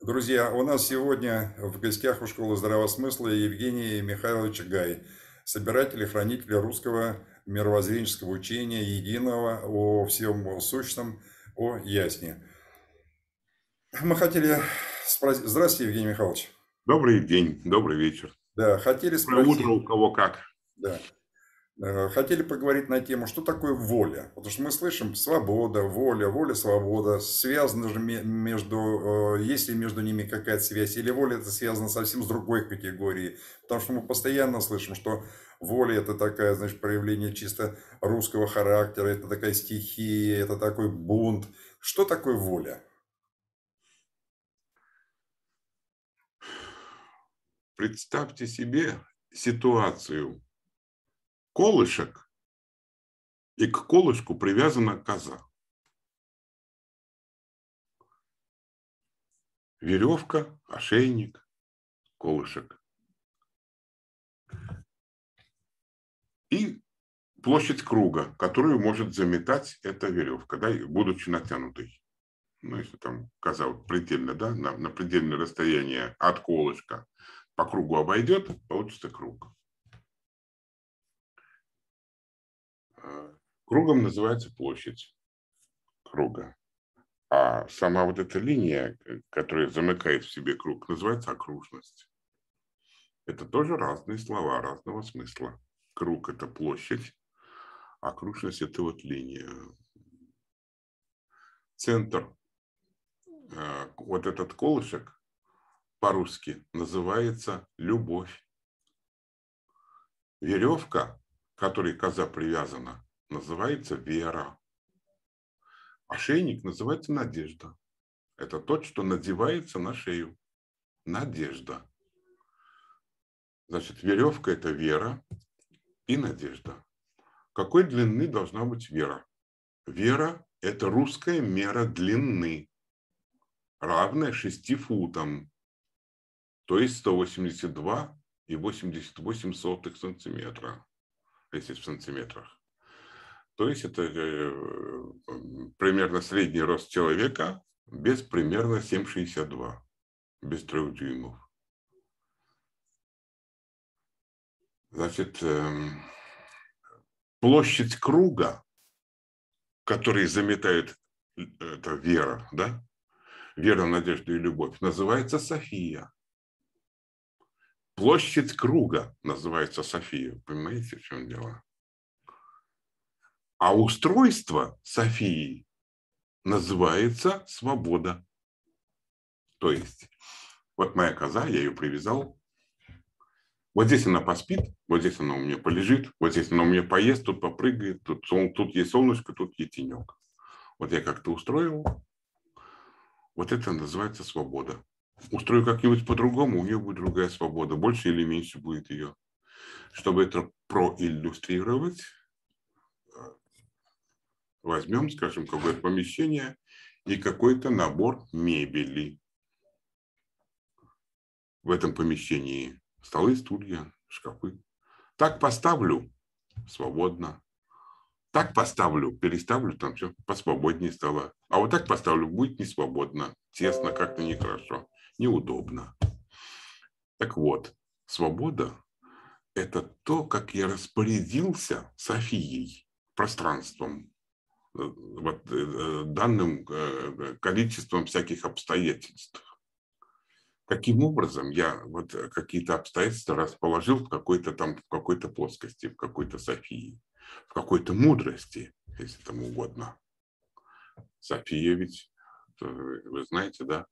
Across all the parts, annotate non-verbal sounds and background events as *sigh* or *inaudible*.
Друзья, у нас сегодня в гостях у Школы Здравого Смысла Евгений Михайлович Гай, собиратель и хранитель русского мировоззренческого учения единого о всем сущном, о ясне. Мы хотели спросить... Здравствуйте, Евгений Михайлович. Добрый день, добрый вечер. Да, хотели спросить... Доброе утро у кого как. Да. Э, хотели поговорить на тему, что такое воля. Потому что мы слышим свобода, воля, воля, свобода. Связано же между, э, есть ли между ними какая-то связь, или воля это связано совсем с другой категорией. Потому что мы постоянно слышим, что воля это такая, значит, проявление чисто русского характера, это такая стихия, это такой бунт. Что такое воля? Представьте себе ситуацию, колышек, и к колышку привязана коза. Веревка, ошейник, колышек. И площадь круга, которую может заметать эта веревка, да, будучи натянутой. Ну, если там коза вот предельно, да, на, на предельное расстояние от колышка по кругу обойдет, получится круг. Кругом называется площадь круга. А сама вот эта линия, которая замыкает в себе круг, называется окружность. Это тоже разные слова разного смысла. Круг – это площадь, окружность – это вот линия. Центр, э, вот этот колышек по-русски называется любовь. Веревка, которой коза привязана, называется вера. Ошейник называется надежда. Это тот, что надевается на шею. Надежда. Значит, веревка – это вера и надежда. Какой длины должна быть вера? Вера – это русская мера длины, равная 6 футам, то есть 182 и 88 сотых сантиметра, если в сантиметрах. То есть это э, примерно средний рост человека без примерно 7,62, без 3 дюймов. Значит, эм, площадь круга, который заметает э, это вера, да? Вера, надежда и любовь, называется София. Площадь круга называется София. Понимаете, в чем дело? А устройство Софии называется свобода. То есть, вот моя коза, я ее привязал. Вот здесь она поспит, вот здесь она у меня полежит, вот здесь она у меня поест, тут попрыгает, тут, тут есть солнышко, тут есть тенек. Вот я как-то устроил. Вот это называется свобода. Устрою как-нибудь по-другому, у нее будет другая свобода. Больше или меньше будет ее. Чтобы это проиллюстрировать, возьмем, скажем, какое-то помещение и какой-то набор мебели. В этом помещении столы, стулья, шкафы. Так поставлю, свободно. Так поставлю, переставлю, там все посвободнее стало. А вот так поставлю, будет не свободно, тесно, как-то нехорошо, неудобно. Так вот, свобода – это то, как я распорядился Софией, пространством, вот, э, данным э, количеством всяких обстоятельств. Каким образом я вот какие-то обстоятельства расположил в какой-то там, в какой-то плоскости, в какой-то Софии, в какой-то мудрости, если там угодно. София ведь, э, вы знаете, да,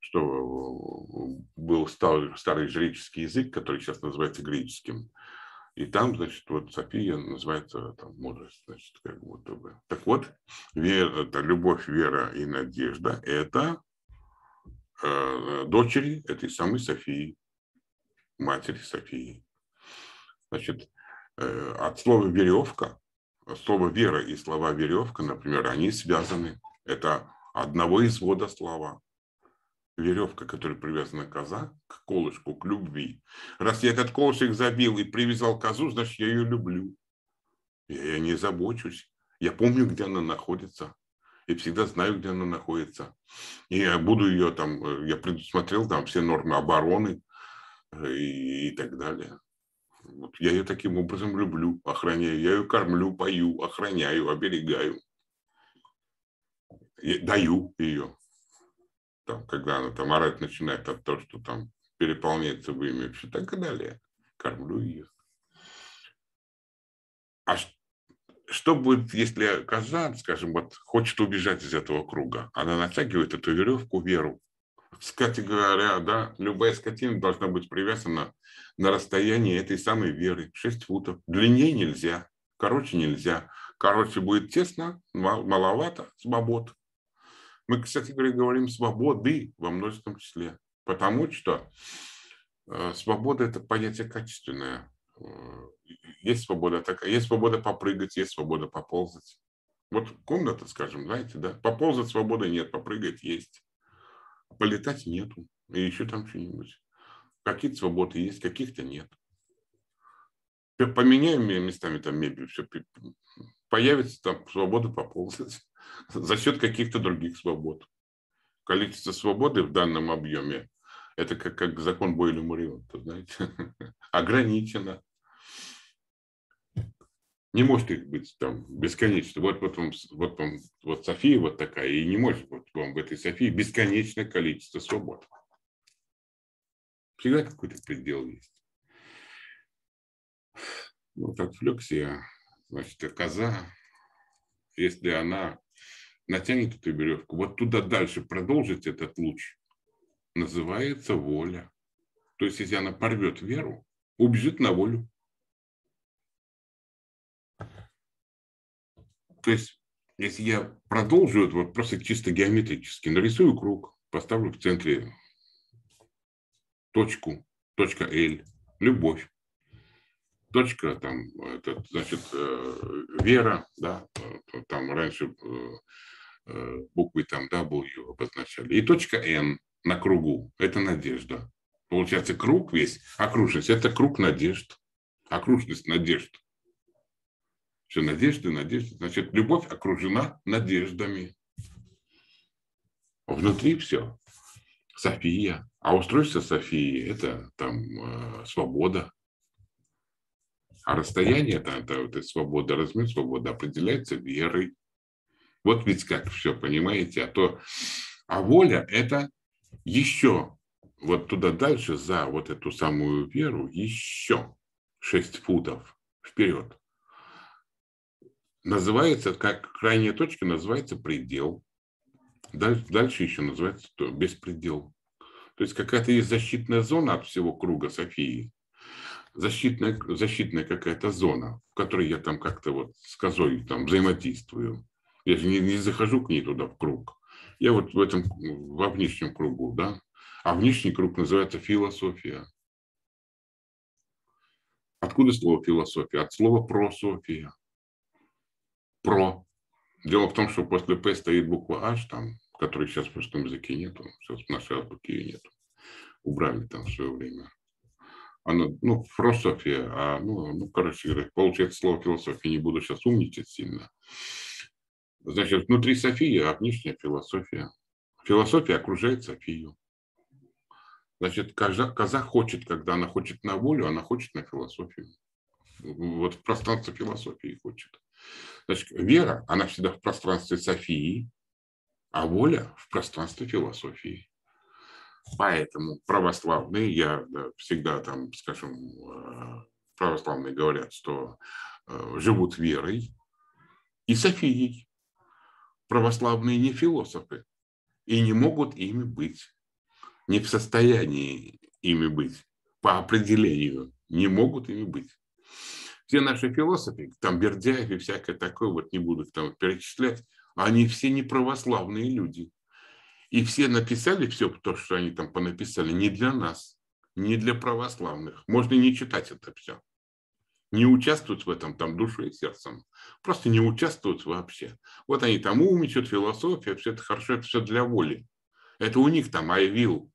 что был старый, старый жреческий язык, который сейчас называется греческим, и там, значит, вот София называется там мудрость, значит, как будто бы. Так вот, вера, это любовь, вера и надежда – это э, дочери этой самой Софии, матери Софии. Значит, э, от слова веревка, слово вера и слова веревка, например, они связаны. Это одного извода слова веревка, которая привязана коза, к колышку, к любви. Раз я этот колышек забил и привязал козу, значит, я ее люблю. Я, я не забочусь. Я помню, где она находится. и всегда знаю, где она находится. И я буду ее там, э, я предусмотрел там все нормы обороны э, и, и так далее. Вот я ее таким образом люблю, охраняю. Я ее кормлю, пою, охраняю, оберегаю. И даю ее. Там, когда она там орать начинает от того, что там переполняется время, и так далее. Кормлю ее. А что будет, если коза, скажем, вот хочет убежать из этого круга? Она натягивает эту веревку веру. Кстати говоря, да, любая скотина должна быть привязана на расстоянии этой самой веры, 6 футов. Длиннее нельзя, короче нельзя. Короче будет тесно, маловато, свобод. Мы, кстати говоря, говорим свободы во множественном числе, потому что э, свобода – это понятие качественное. Э, есть свобода такая, есть свобода попрыгать, есть свобода поползать. Вот комната, скажем, знаете, да, поползать свободы нет, попрыгать есть. Полетать нету. И еще там что-нибудь. Какие-то свободы есть, каких-то нет. Поменяем местами там мебель, все, появится там свобода поползать за счет каких-то других свобод. Количество свободы в данном объеме – это как, как закон Бойля Муриона, знаете, *laughs* ограничено не может их быть там бесконечно. Вот, вот, вам, вот, вам, вот София вот такая, и не может вот вам в этой Софии бесконечное количество свобод. Всегда какой-то предел есть. Вот отвлекся Значит, а коза, если она натянет эту веревку, вот туда дальше продолжить этот луч, называется воля. То есть, если она порвет веру, убежит на волю. То есть, если я продолжу это вот просто чисто геометрически, нарисую круг, поставлю в центре точку, точка L, любовь. Точка там, это, значит, э, вера, да, там раньше э, буквы там W обозначали. И точка N на кругу, это надежда. Получается, круг весь, окружность, это круг надежд. Окружность надежд. Все надежды, надежды. Значит, любовь окружена надеждами. Внутри все. София. А устройство Софии – это там э, свобода. А расстояние, это, это, это свобода, размер свободы определяется верой. Вот ведь как все, понимаете? А то, а воля – это еще вот туда дальше, за вот эту самую веру, еще 6 футов вперед называется, как крайняя точка называется предел. Дальше, дальше еще называется то, беспредел. То есть какая-то есть защитная зона от всего круга Софии. Защитная, защитная какая-то зона, в которой я там как-то вот с козой там взаимодействую. Я же не, не захожу к ней туда в круг. Я вот в этом, во внешнем кругу, да. А внешний круг называется философия. Откуда слово философия? От слова прософия про. Дело в том, что после П стоит буква H, там, которой сейчас в русском языке нету. Сейчас в нашей азбуке ее нету. Убрали там в свое время. Она, ну, философия, а, ну, ну, короче говоря, получается слово философия, не буду сейчас умничать сильно. Значит, внутри Софии, а внешняя философия. Философия окружает Софию. Значит, коза, коза хочет, когда она хочет на волю, она хочет на философию. Вот в пространство философии хочет. Значит, вера, она всегда в пространстве Софии, а воля в пространстве философии. Поэтому православные, я всегда там, скажем, э, православные говорят, что э, живут верой и Софией. Православные не философы и не могут ими быть, не в состоянии ими быть, по определению не могут ими быть все наши философы, там Бердяев и всякое такое, вот не буду там перечислять, они все не православные люди. И все написали все то, что они там понаписали, не для нас, не для православных. Можно не читать это все. Не участвовать в этом там душой и сердцем. Просто не участвовать вообще. Вот они там умничают, философия, все это хорошо, это все для воли. Это у них там I will.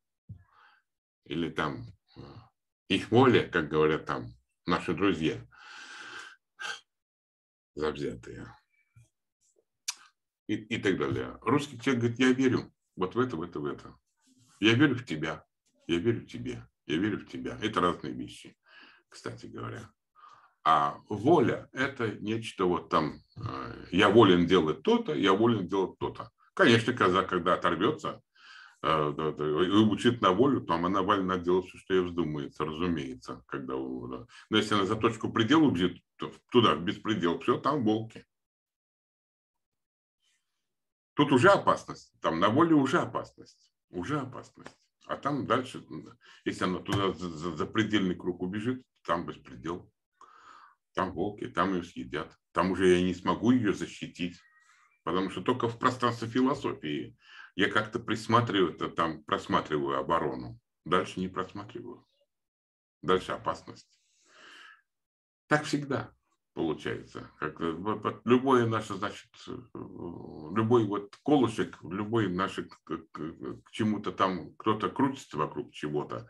Или там э, их воля, как говорят там наши друзья завзятые. и, и так далее. Русский человек говорит, я верю вот в это, в это, в это. Я верю в тебя, я верю в тебе, я верю в тебя. Это разные вещи, кстати говоря. А воля – это нечто вот там, э, я волен делать то-то, я волен делать то-то. Конечно, когда, когда оторвется э, и учит на волю, там она вольна делать все, что ей вздумается, разумеется. Когда, да. Но если она за точку предела убежит, туда, в беспредел, все, там волки. Тут уже опасность, там на воле уже опасность, уже опасность. А там дальше, если она туда за, за предельный круг убежит, там беспредел. Там волки, там ее съедят. Там уже я не смогу ее защитить. Потому что только в пространстве философии я как-то присматриваю, там просматриваю оборону. Дальше не просматриваю. Дальше опасность. Так всегда получается. Как любое наше, значит, любой вот колышек, любой наш к, к, к чему-то там, кто-то крутится вокруг чего-то,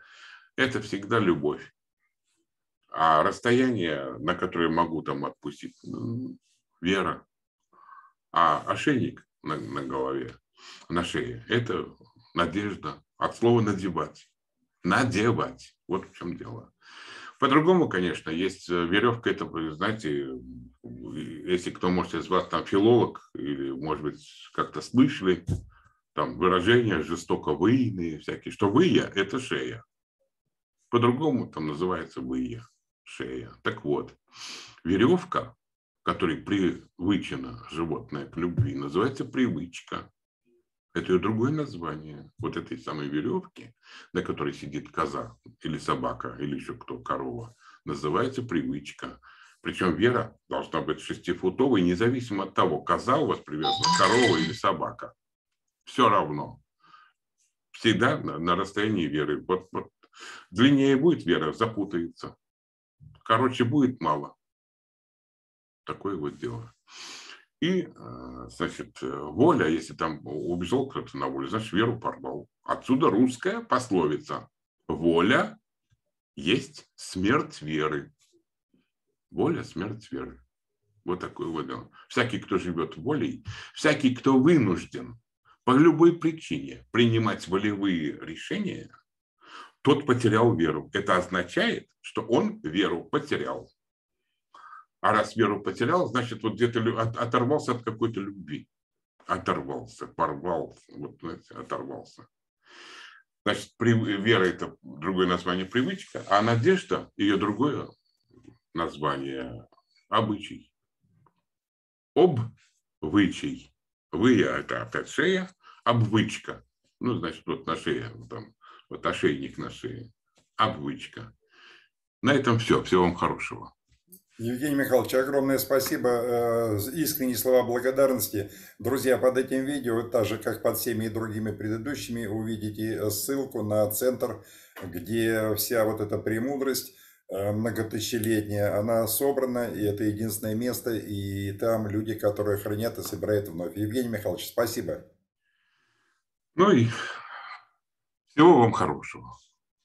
это всегда любовь. А расстояние, на которое могу там отпустить, ну, вера. А ошейник на, на голове, на шее, это надежда. От слова надевать. Надевать. Вот в чем дело. По-другому, конечно, есть э, веревка, это, знаете, если кто, может, из вас там филолог, или, может быть, как-то слышали, там выражение жестоко выйные всякие, что выя – это шея. По-другому там называется выя шея. Так вот, веревка, которой привычено животное к любви, называется привычка. Это ее другое название. Вот этой самой веревки, на которой сидит коза или собака, или еще кто, корова, называется привычка. Причем вера должна быть шестифутовой, независимо от того, коза у вас привязана, корова или собака. Все равно. Всегда на, на расстоянии веры. Вот, вот длиннее будет вера, запутается. Короче, будет мало. Такое вот дело. И, э, значит, воля, если там убежал кто-то на волю, значит, веру порвал. Отсюда русская пословица. Воля есть смерть веры. Воля – смерть веры. Вот такое вот дело. Всякий, кто живет волей, всякий, кто вынужден по любой причине принимать волевые решения, тот потерял веру. Это означает, что он веру потерял. А раз веру потерял, значит, вот где-то оторвался от какой-то любви. Оторвался, порвал, вот, знаете, оторвался. Значит, вера – это другое название привычка, а надежда – ее другое название – обычай. Обвычай. Вы – это опять шея, обвычка. Ну, значит, вот на шее там вот ошейник на шее, обвычка. На этом все. Всего вам хорошего. Евгений Михайлович, огромное спасибо, э, искренние слова благодарности. Друзья, под этим видео, так же как под всеми другими предыдущими, увидите ссылку на центр, где вся вот эта премудрость э, многотысячелетняя, она собрана, и это единственное место, и там люди, которые хранят и собирают вновь. Евгений Михайлович, спасибо. Ну и всего вам хорошего.